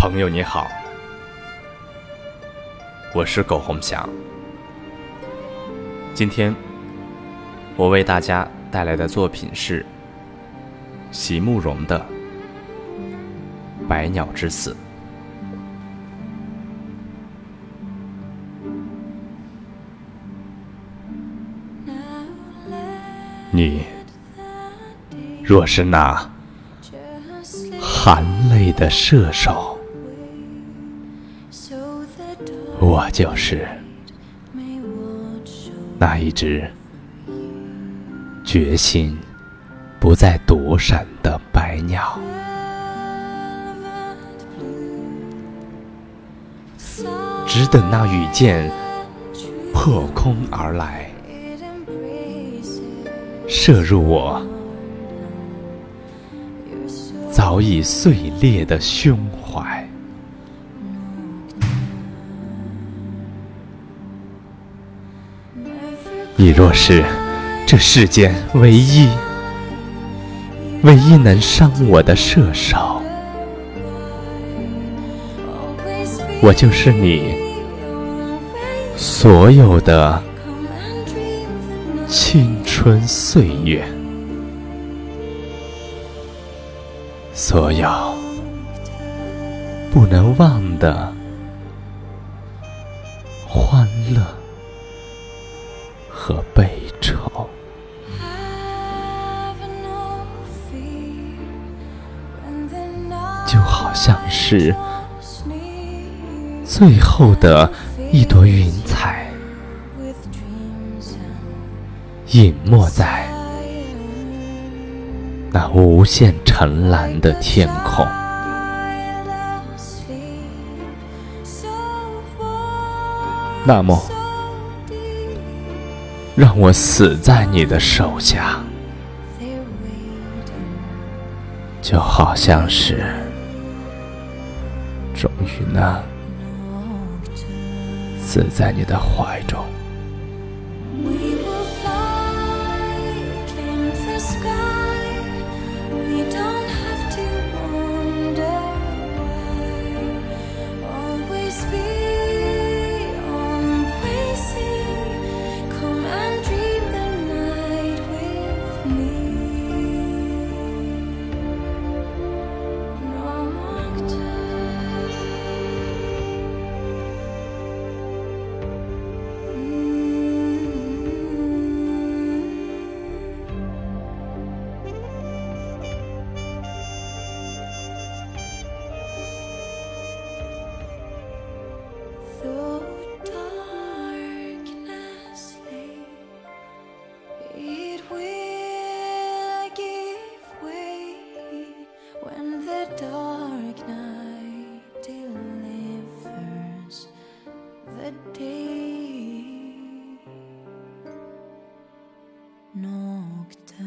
朋友你好，我是苟洪祥。今天我为大家带来的作品是席慕容的《百鸟之死》。你若是那含泪的射手，我就是那一只决心不再躲闪的白鸟。只等那羽箭破空而来，射入我早已碎裂的胸怀。你若是这世间唯一、唯一能伤我的射手，我就是你所有的青春岁月，所有不能忘的欢乐。和悲愁。就好像是最后的一朵云彩，隐没在那无限澄蓝的天空。那么，让我死在你的手下，就好像是终于呢，死在你的怀中。nokte